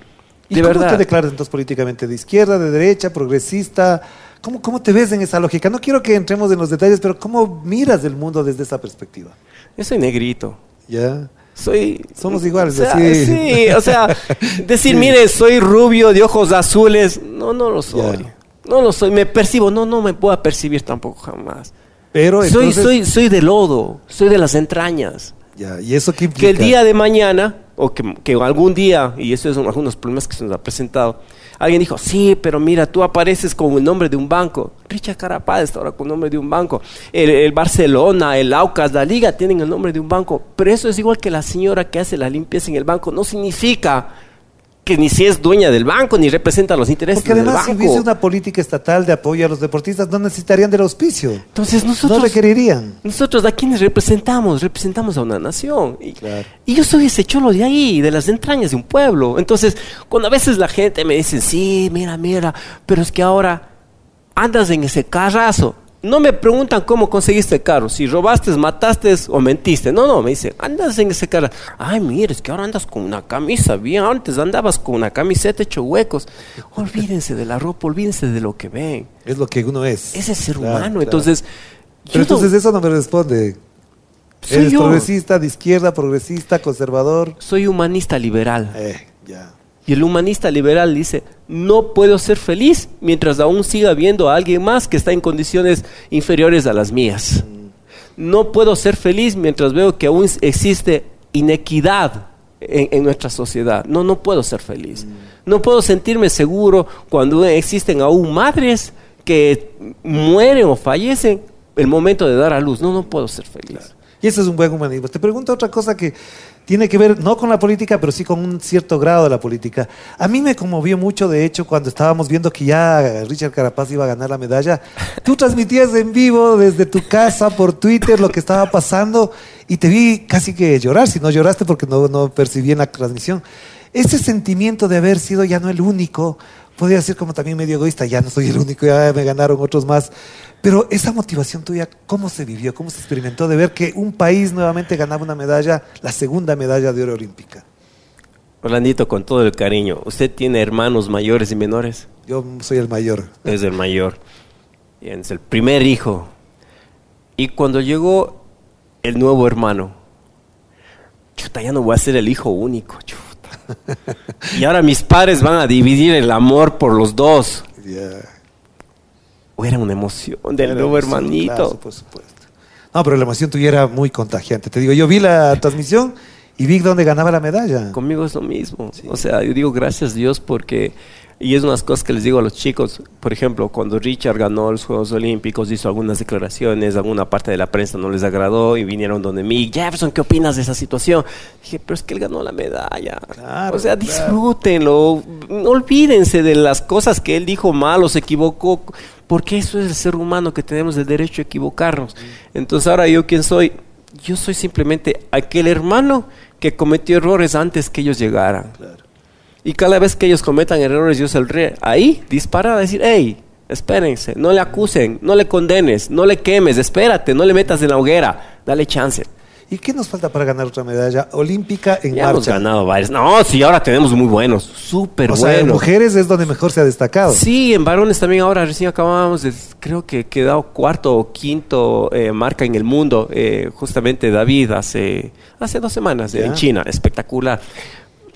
¿Y De cómo verdad. te declaras entonces políticamente? ¿De izquierda, de derecha, progresista? ¿Cómo, ¿Cómo te ves en esa lógica? No quiero que entremos en los detalles, pero ¿cómo miras el mundo desde esa perspectiva? Yo soy negrito. ¿Ya? Soy. Somos iguales, o sea, así. Sí, o sea, decir, Sí. mire, soy rubio de ojos azules. No, no lo soy. Ya. No lo soy. Me percibo. No, no me puedo percibir tampoco jamás. Pero soy, entonces- soy, soy de lodo. Soy de las entrañas. Ya, ¿y eso qué implica? Que el día de mañana o que, que algún día, y eso es un- algunos problemas que se nos ha presentado, alguien dijo, sí, pero mira, tú apareces con el nombre de un banco. Richard Carapaz está ahora con el nombre de un banco. El, el Barcelona, el Aucas, la Liga tienen el nombre de un banco. Pero eso es igual que la señora que hace la limpieza en el banco. No significa que ni si es dueña del banco ni representa los intereses Porque del además, si hubiese una política estatal de apoyo a los deportistas, no necesitarían del auspicio. Entonces nosotros... No requerirían. Nosotros a quienes representamos, representamos a una nación. Y, Claro. y yo soy ese cholo de ahí, de las entrañas de un pueblo. Entonces, cuando a veces la gente me dice, sí, mira, mira, pero es que ahora andas en ese carrazo. No me preguntan cómo conseguiste el carro, si robaste, mataste o mentiste. No, no, me dicen, andas en ese carro. Ay, mira, es que ahora andas con una camisa. Bien, antes andabas con una camiseta hecho huecos. Olvídense de la ropa, olvídense de lo que ven. Es lo que uno es. Ese es ser Claro, humano. claro. Entonces, Pero no- entonces eso no me responde. Soy ¿Eres yo. progresista, de izquierda, progresista, conservador? soy humanista liberal. Eh, ya. Y el humanista liberal dice, no puedo ser feliz mientras aún siga viendo a alguien más que está en condiciones inferiores a las mías. No puedo ser feliz mientras veo que aún existe inequidad en, en nuestra sociedad. No, no puedo ser feliz. No puedo sentirme seguro cuando existen aún madres que mueren o fallecen el momento de dar a luz. No, no puedo ser feliz. Y eso es un buen humanismo. Te pregunto otra cosa que tiene que ver no con la política, pero sí con un cierto grado de la política. A mí me conmovió mucho, de hecho, cuando estábamos viendo que ya Richard Carapaz iba a ganar la medalla. Tú transmitías en vivo desde tu casa por Twitter lo que estaba pasando y te vi casi que llorar, si no lloraste porque no, no percibí en la transmisión. Ese sentimiento de haber sido ya no el único, podría ser como también medio egoísta, ya no soy el único, ya me ganaron otros más. Pero esa motivación tuya, ¿cómo se vivió? ¿Cómo se experimentó de ver que un país nuevamente ganaba una medalla, la segunda medalla de oro olímpica? Orlandito, con todo el cariño, ¿usted tiene hermanos mayores y menores? Yo soy el mayor. Es el mayor. Es el primer hijo. Y cuando llegó el nuevo hermano, chuta, ya no voy a ser el hijo único, chuta. Y ahora mis padres van a dividir el amor por los dos. O era una emoción del Era nuevo emoción, hermanito. claro, por supuesto. No, pero la emoción tuya era muy contagiante. Te digo, yo vi la transmisión y vi dónde ganaba la medalla. Conmigo es lo mismo. O sea, yo digo gracias Dios porque, y es unas cosas que les digo a los chicos, por ejemplo, cuando Richard ganó los Juegos Olímpicos, hizo algunas declaraciones, alguna parte de la prensa no les agradó y vinieron donde mí, Jefferson, ¿qué opinas de esa situación? Dije, pero es que él ganó la medalla. Claro, o sea, claro. disfrútenlo, olvídense de las cosas que él dijo mal o se equivocó, porque eso es el ser humano que tenemos el derecho a equivocarnos. Entonces ahora yo quién soy, yo soy simplemente aquel hermano que cometió errores antes que ellos llegaran. Y cada vez que ellos cometan errores, yo saldré ahí, disparar, a decir, hey, espérense, no le acusen, no le condenes, no le quemes, espérate, no le metas en la hoguera, dale chance. ¿Y qué nos falta para ganar otra medalla olímpica en Ya hemos ganado varios. No, sí, ahora tenemos muy buenos, súper o sea, en buenos. mujeres es donde mejor se ha destacado. Sí, en varones también ahora recién acabamos de, creo que quedado cuarto o quinto eh, marca en el mundo, eh, justamente David hace, hace dos semanas eh, en. China, espectacular.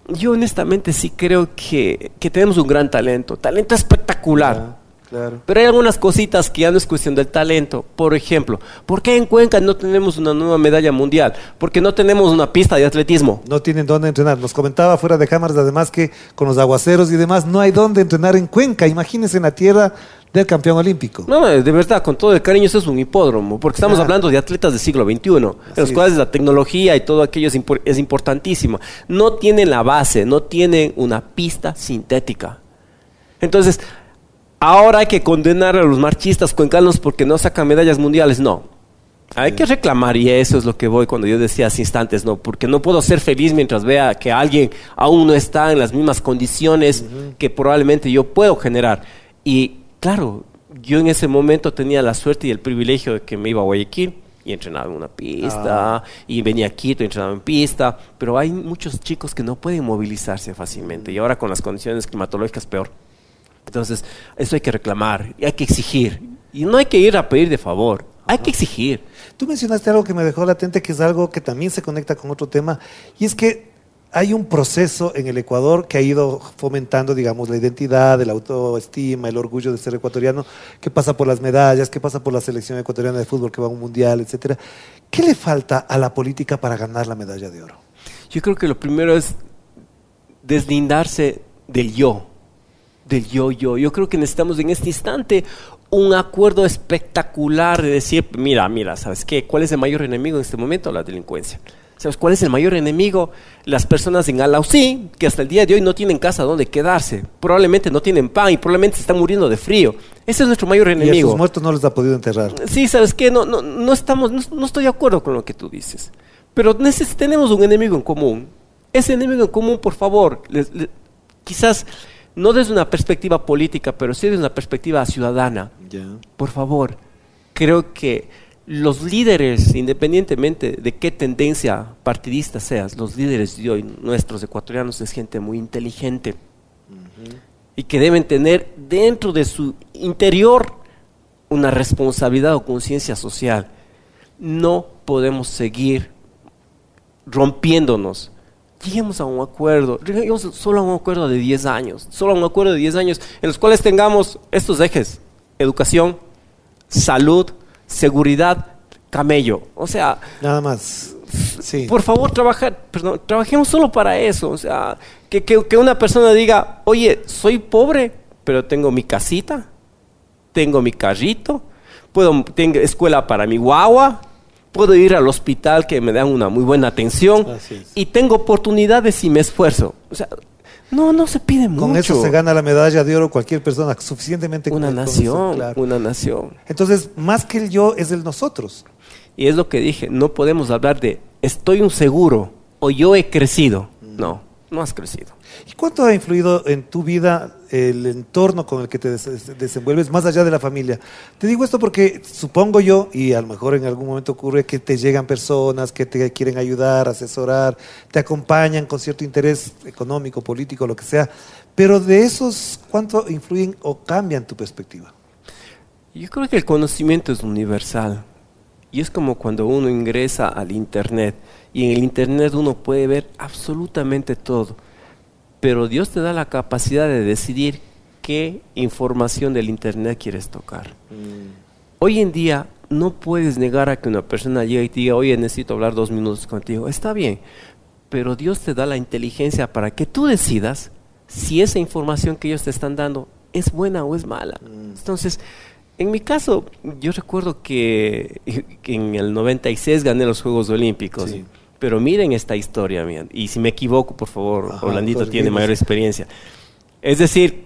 Yo honestamente sí creo que, que tenemos un gran talento, talento espectacular. Ah, claro. Pero hay algunas cositas que ya no es cuestión del talento. Por ejemplo, ¿por qué en Cuenca no tenemos una nueva medalla mundial? Porque no tenemos una pista de atletismo. No tienen dónde entrenar. Nos comentaba fuera de cámaras, además, que con los aguaceros y demás no hay dónde entrenar en Cuenca. Imagínense en la tierra del campeón olímpico. No, de verdad, con todo el cariño, eso es un hipódromo, porque estamos Claro. hablando de atletas del siglo XXI, en los es. cuales la tecnología y todo aquello es, impor- es importantísimo. No tienen la base, no tienen una pista sintética. Entonces, ahora hay que condenar a los marchistas cuencanos porque no sacan medallas mundiales. No. Hay que reclamar, y eso es lo que voy cuando yo decía hace instantes, no, porque no puedo ser feliz mientras vea que alguien aún no está en las mismas condiciones que probablemente yo puedo generar. Y claro, yo en ese momento tenía la suerte y el privilegio de que me iba a Guayaquil y entrenaba en una pista, y venía a Quito y entrenaba en pista, pero hay muchos chicos que no pueden movilizarse fácilmente, y ahora con las condiciones climatológicas peor. Entonces, eso hay que reclamar, y hay que exigir, y no hay que ir a pedir de favor, hay que exigir. Tú mencionaste algo que me dejó latente, que es algo que también se conecta con otro tema, y es que hay un proceso en el Ecuador que ha ido fomentando, digamos, la identidad, la autoestima, el orgullo de ser ecuatoriano, que pasa por las medallas, que pasa por la selección ecuatoriana de fútbol que va a un mundial, etcétera. ¿Qué le falta a la política para ganar la medalla de oro? Yo creo que lo primero es deslindarse del yo, del yo, yo. Yo creo que necesitamos en este instante un acuerdo espectacular de decir, mira, mira, ¿sabes qué? ¿Cuál es el mayor enemigo en este momento? La delincuencia. ¿Sabes cuál es el mayor enemigo? Las personas en Alausí, que hasta el día de hoy no tienen casa donde quedarse. Probablemente no tienen pan y probablemente se están muriendo de frío. Ese es nuestro mayor Y a enemigo. sus muertos no les ha podido enterrar. Sí, ¿sabes qué? No, no, no, estamos, no, no estoy de acuerdo con lo que tú dices. Pero tenemos un enemigo en común. Ese enemigo en común, por favor, les- le- quizás no desde una perspectiva política, pero sí desde una perspectiva ciudadana. Por favor, creo que los líderes, independientemente de qué tendencia partidista seas, los líderes de hoy, nuestros ecuatorianos, es gente muy inteligente. Y que deben tener dentro de su interior una responsabilidad o conciencia social. No podemos seguir rompiéndonos. Lleguemos a un acuerdo, lleguemos solo a un acuerdo de 10 años, solo a un acuerdo de 10 años en los cuales tengamos estos ejes, educación, salud, seguridad, camello. O sea, Nada más. Sí. por favor, trabajar, perdón, trabajemos solo para eso. O sea, que, que- que una persona diga, oye, soy pobre, pero tengo mi casita, tengo mi carrito, puedo, tengo escuela para mi guagua, puedo ir al hospital que me dan una muy buena atención y tengo oportunidades si me esfuerzo. O sea, no, no se pide mucho. Con eso se gana la medalla de oro cualquier persona suficientemente una nación, claro. una nación. Entonces, más que el yo es el nosotros. Y es lo que dije, no podemos hablar de estoy un seguro o yo he crecido. No, no has crecido. ¿Y cuánto ha influido en tu vida el entorno con el que te des- desenvuelves más allá de la familia? Te digo esto porque supongo yo, y a lo mejor en algún momento ocurre que te llegan personas que te quieren ayudar, asesorar, te acompañan con cierto interés económico, político, lo que sea, pero de esos, ¿cuánto influyen o cambian tu perspectiva? Yo creo que el conocimiento es universal. Y es como cuando uno ingresa al Internet. Y en el Internet uno puede ver absolutamente todo. Pero Dios te da la capacidad de decidir qué información del Internet quieres tocar. Hoy en día no puedes negar a que una persona llegue y te diga, oye, necesito hablar dos minutos contigo. Está bien, pero Dios te da la inteligencia para que tú decidas si esa información que ellos te están dando es buena o es mala. Entonces, en mi caso, yo recuerdo que, que en el 96 gané los Juegos Olímpicos. Sí. Pero miren esta historia, mía. y si me equivoco, por favor, Ajá, Orlandito tiene mayor experiencia. Es decir,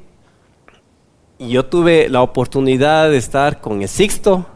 yo tuve la oportunidad de estar con el Sixto,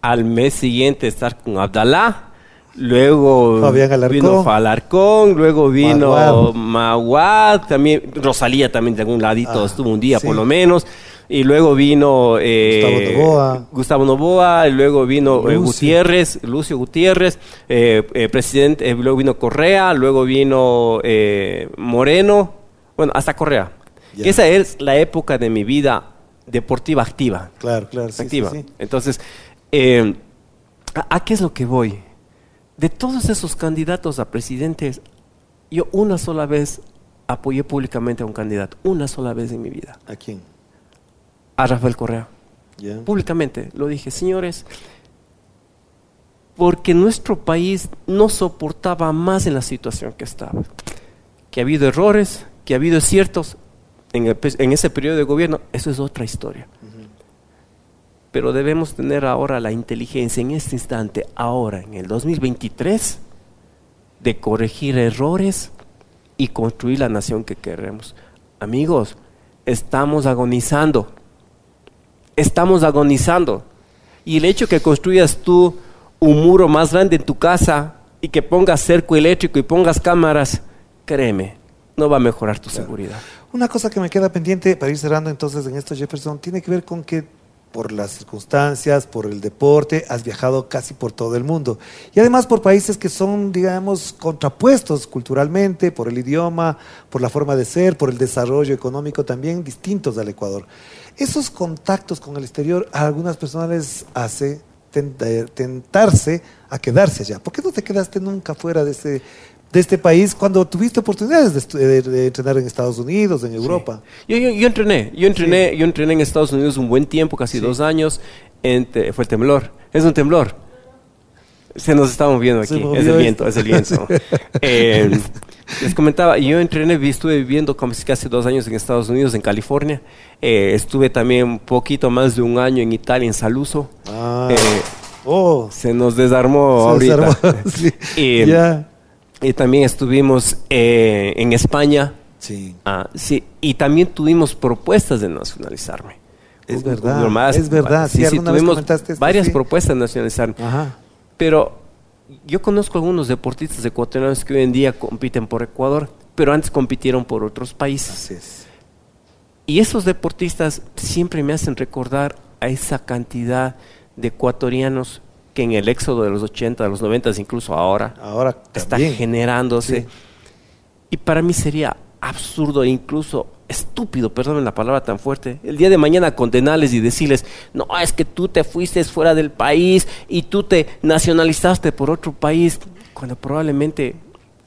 al mes siguiente estar con Abdalá, luego Alarcón. vino Falarcón, luego vino Maguad. Maguad, también Rosalía también de algún ladito Ah, estuvo un día sí. por lo menos, y luego vino eh, Gustavo Novoa. Gustavo Novoa, y luego vino eh. Gutiérrez, Lucio Gutiérrez, eh, eh, presidente, eh, luego vino Correa, luego vino eh, Moreno, bueno, hasta Correa. Esa es la época de mi vida deportiva activa. Claro, claro. sí, activa. sí, sí. Entonces, eh, ¿a, a qué es lo que voy? De todos esos candidatos a presidentes, yo una sola vez apoyé públicamente a un candidato, una sola vez en mi vida, ¿A quién? A Rafael Correa. Públicamente lo dije, señores, porque nuestro país no soportaba más en la situación que estaba. Que ha habido errores, que ha habido ciertos en, el pe- en ese periodo de gobierno, eso es otra historia. Pero debemos tener ahora la inteligencia en este instante, ahora, en el 2023, de corregir errores y construir la nación que queremos. Amigos, estamos agonizando. Estamos agonizando. Y el hecho que construyas tú un muro más grande en tu casa y que pongas cerco eléctrico y pongas cámaras, créeme, no va a mejorar tu seguridad. Una cosa que me queda pendiente para ir cerrando entonces en esto, Jefferson, tiene que ver con que por las circunstancias, por el deporte, has viajado casi por todo el mundo. Y además por países que son, digamos, contrapuestos culturalmente, por el idioma, por la forma de ser, por el desarrollo económico también, distintos al Ecuador. Esos contactos con el exterior a algunas personas les hace ten- tentarse a quedarse allá. ¿Por qué no te quedaste nunca fuera de este, de este país cuando tuviste oportunidades de, estu- de- de entrenar en Estados Unidos, en Europa? Yo, yo, yo entrené, yo entrené, yo entrené en Estados Unidos un buen tiempo, casi Sí. dos años, en fue el temblor, es un temblor. Se nos está moviendo aquí. Es el esto. viento, es el viento. Eh, les comentaba, yo entrené, estuve viviendo como casi dos años en Estados Unidos, en California. Eh, estuve también un poquito más de un año en Italia, en Saluso. Ah. Eh, Oh, se nos desarmó se ahorita. desarmó, sí. Y. y también estuvimos eh, en España. Sí. Ah, sí, y también tuvimos propuestas de nacionalizarme. Es verdad, es verdad, sí, vez tuvimos esto, varias sí. propuestas de nacionalizarme. Ajá. Pero yo conozco algunos deportistas ecuatorianos que hoy en día compiten por Ecuador, pero antes compitieron por otros países. Así es. Y esos deportistas siempre me hacen recordar a esa cantidad de ecuatorianos que en el éxodo de los 80, de los 90, incluso ahora, Ahora está también. generándose. Sí. Y para mí sería absurdo e incluso estúpido, perdónenme la palabra tan fuerte, el día de mañana condenarles y decirles, no, es que tú te fuiste fuera del país y tú te nacionalizaste por otro país, cuando probablemente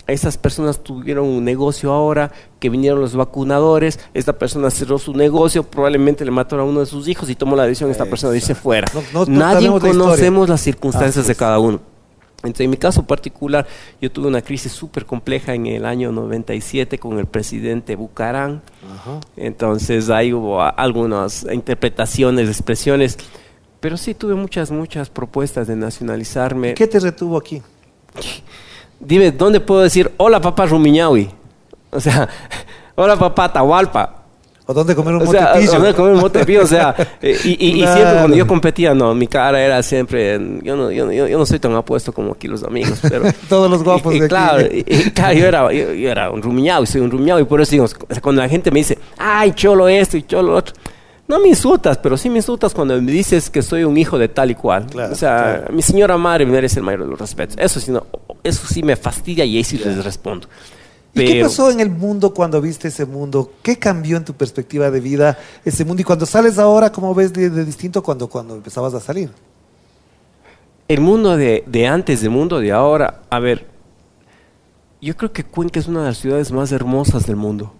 esas personas tuvieron un negocio ahora, que vinieron los vacunadores, esta persona cerró su negocio, probablemente le mataron a uno de sus hijos y tomó la decisión esta persona de irse fuera. No- no- no Nadie la conocemos las circunstancias de cada uno. Entonces, en mi caso particular, yo tuve una crisis súper compleja en el año 97 con el presidente Bucarán. Ajá. Entonces, ahí hubo algunas interpretaciones, expresiones. Pero sí tuve muchas, muchas propuestas de nacionalizarme. ¿Qué te retuvo aquí? Dime, ¿dónde puedo decir hola papá Rumiñahui? O sea, hola papá Atahualpa. ¿O dónde comer un O sea? ¿dónde comer un motepillo? O sea, eh, y, y- y Claro. siempre cuando yo competía, no, mi cara era siempre, yo no, yo, yo, no soy tan apuesto como aquí los amigos, pero... Todos los guapos y, y de aquí. claro, y- y claro, yo era, yo, yo era un rumiñado y soy un rumiñado y por eso digo, cuando la gente me dice, ay, cholo esto y cholo lo otro, no me insultas, pero sí me insultas cuando me dices que soy un hijo de tal y cual. Claro, o sea, claro. mi señora madre merece el mayor de los respetos. Eso sí, no, eso sí me fastidia y ahí sí les respondo. ¿Y qué pasó en el mundo cuando viste ese mundo? ¿Qué cambió en tu perspectiva de vida ese mundo? Y cuando sales ahora, ¿cómo ves de, de distinto cuando, cuando empezabas a salir? El mundo de, de antes, el mundo de ahora, a ver, yo creo que Cuenca es una de las ciudades más hermosas del mundo.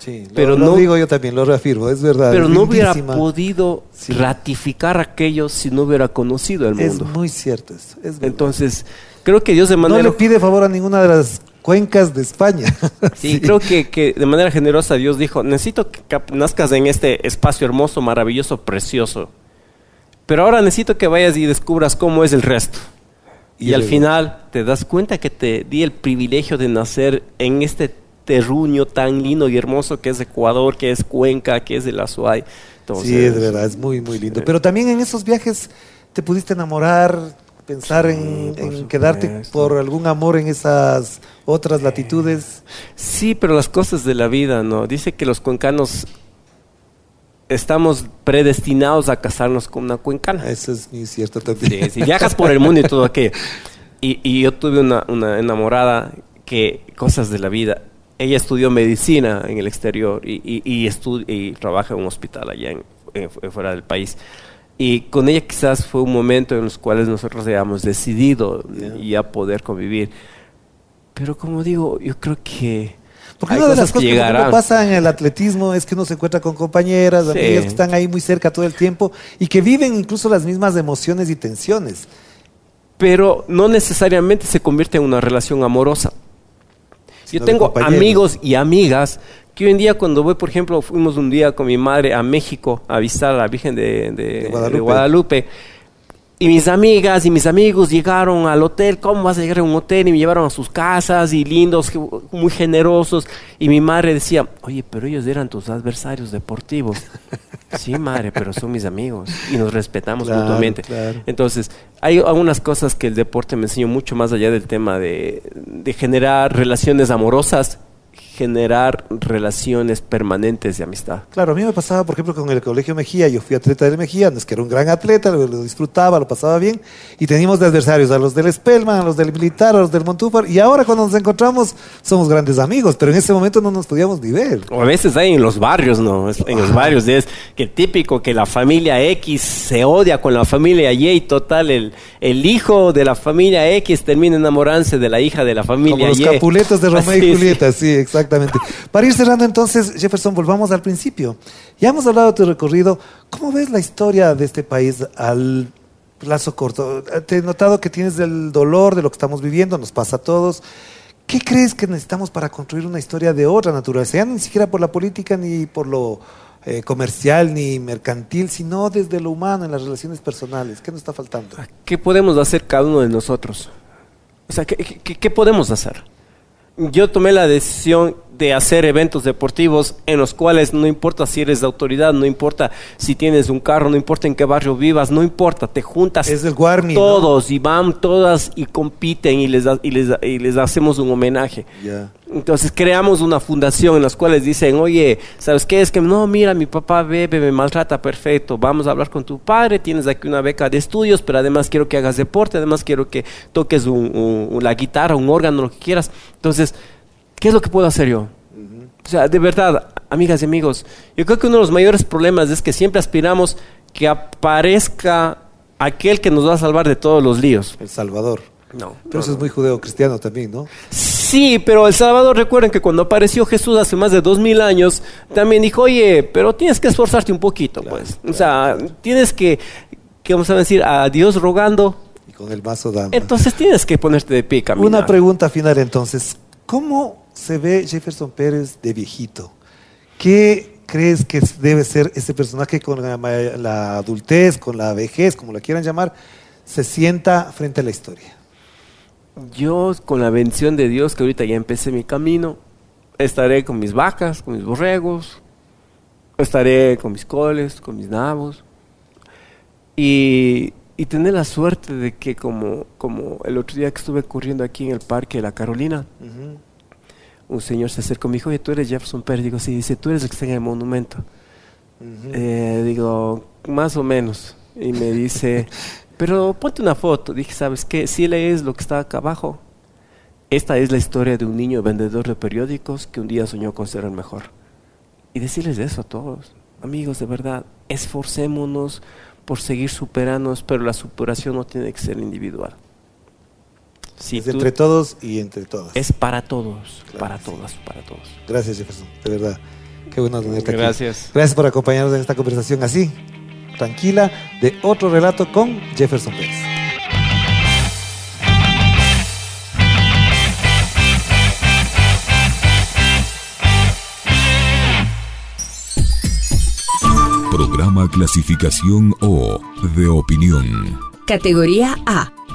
Sí, lo- Pero lo, no- digo yo también, lo reafirmo, es verdad. Pero es no hubiera podido Sí. ratificar aquello si no hubiera conocido el Es mundo. muy cierto eso, es. Entonces, creo que Dios de no manera... le pide favor a ninguna de las cuencas de España. Sí, creo que, que de manera generosa Dios dijo, necesito que nazcas en este espacio hermoso, maravilloso, precioso. Pero ahora necesito que vayas y descubras cómo es el resto. Y, Y al final te das cuenta que te di el privilegio de nacer en este terruño tan lindo y hermoso que es Ecuador, que es Cuenca, que es el Azuay. Entonces, sí, es verdad, es muy, muy lindo. Pero también en esos viajes te pudiste enamorar, pensar en, por en quedarte por algún amor en esas otras latitudes. Sí, pero las cosas de la vida, ¿no? Dice que los cuencanos estamos predestinados a casarnos con una cuencana. Eso es muy cierto también. Sí, sí, viajas por el mundo y todo aquello. Y, y yo tuve una, una enamorada que, cosas de la vida, ella estudió medicina en el exterior y, y, y, estu- y trabaja en un hospital allá en, en- fuera del país. Y con ella quizás fue un momento en los cuales nosotros habíamos decidido Ya. ya poder convivir. Pero como digo, yo creo que Porque hay una de las cosas que que pasa en el atletismo es que uno se encuentra con compañeras, Sí. amigas que están ahí muy cerca todo el tiempo y que viven incluso las mismas emociones y tensiones. pero no necesariamente se convierte en una relación amorosa. Yo tengo amigos y amigas que hoy en día cuando voy, por ejemplo, fuimos un día con mi madre a México a visitar a la Virgen de, de- De de Guadalupe. Y mis amigas y mis amigos llegaron al hotel, ¿cómo vas a llegar a un hotel? Y me llevaron a sus casas y lindos, muy generosos. Y mi madre decía, oye, pero ellos eran tus adversarios deportivos. sí, madre, pero son mis amigos y nos respetamos Claro, mutuamente. claro. Entonces, hay algunas cosas que el deporte me enseñó mucho más allá del tema de, de generar relaciones amorosas, generar relaciones permanentes de amistad. Claro, a mí me pasaba, por ejemplo, con el Colegio Mejía. Yo fui atleta del Mejía, no es que era un gran atleta, lo, lo disfrutaba, lo pasaba bien. Y teníamos de adversarios a los del Spellman, a los del Militar, a los del Montúfar. Y ahora cuando nos encontramos somos grandes amigos, pero en ese momento no nos podíamos ni ver. O a veces hay en los barrios, ¿no? En los barrios es que típico que la familia X se odia con la familia Y total, el, el hijo de la familia X termina enamorándose de la hija de la familia Como los Y. capuletos de Romeo y. Julieta, sí, exactamente. Para ir cerrando entonces, Jefferson, volvamos al principio. Ya hemos hablado de tu recorrido. ¿Cómo ves la historia de este país al plazo corto. Te he notado que tienes el dolor de lo que estamos viviendo, nos pasa a todos. ¿Qué crees que necesitamos para construir una historia de otra naturaleza? Ya ni siquiera por la política ni por lo eh, comercial ni mercantil, sino desde lo humano, en las relaciones personales. ¿Qué nos está faltando? ¿Qué podemos hacer cada uno de nosotros? O sea, ¿qué, podemos hacer? Yo tomé la decisión de hacer eventos deportivos en los cuales no importa si eres de autoridad, no importa si tienes un carro, no importa en qué barrio vivas, no importa, te juntas Es el Guarmi, ¿no? todos y van todas y compiten y les, da- y les, da- y les hacemos un homenaje. Entonces creamos una fundación en las cuales dicen, oye, ¿sabes qué? Es que no, mira, mi papá bebe, me maltrata, perfecto, vamos a hablar con tu padre, tienes aquí una beca de estudios, pero además quiero que hagas deporte, además quiero que toques un- un- la guitarra, un órgano, lo que quieras. Entonces, ¿qué es lo que puedo hacer yo? O sea, de verdad, amigas y amigos, yo creo que uno de los mayores problemas es que siempre aspiramos que aparezca aquel que nos va a salvar de todos los líos. El Salvador. No. Pero eso es muy judeo-cristiano también, ¿no? Sí, pero El Salvador, recuerden que cuando apareció Jesús hace más de dos mil años, también dijo, oye, pero tienes que esforzarte un poquito, pues. o sea, tienes que, que, vamos a decir, a Dios rogando, Y con el mazo dama. entonces tienes que ponerte de pie caminar. Una pregunta final entonces. ¿Cómo se ve Jefferson Pérez de viejito? ¿Qué crees que debe ser ese personaje con la, la adultez, con la vejez, como la quieran llamar, se sienta frente a la historia? Yo, con la bendición de Dios, que ahorita ya empecé mi camino, estaré con mis vacas, con mis borregos, estaré con mis coles, con mis nabos. Y, y tener la suerte de que como, como el otro día que estuve corriendo aquí en el parque de la Carolina, un señor se acercó y me dijo, oye, tú eres Jefferson Pérez. Digo, sí, dice, tú eres el que está en el monumento. Eh, digo, más o menos. Y me dice, pero ponte una foto. Dije, ¿sabes qué? Si lees lo que está acá abajo. Esta es la historia de un niño vendedor de periódicos que un día soñó con ser el mejor. Y decirles eso a todos. Amigos, de verdad, esforcémonos por seguir superándonos, pero la superación no tiene que ser individual. Si es tú- entre todos y entre todas. es para todos, Claro para sí. todas, para todos. Gracias Jefferson, de verdad. Qué bueno tenerte aquí. Gracias. Gracias por acompañarnos en esta conversación así, tranquila, de otro relato con Jefferson Pérez. Programa clasificación O de opinión. Categoría A.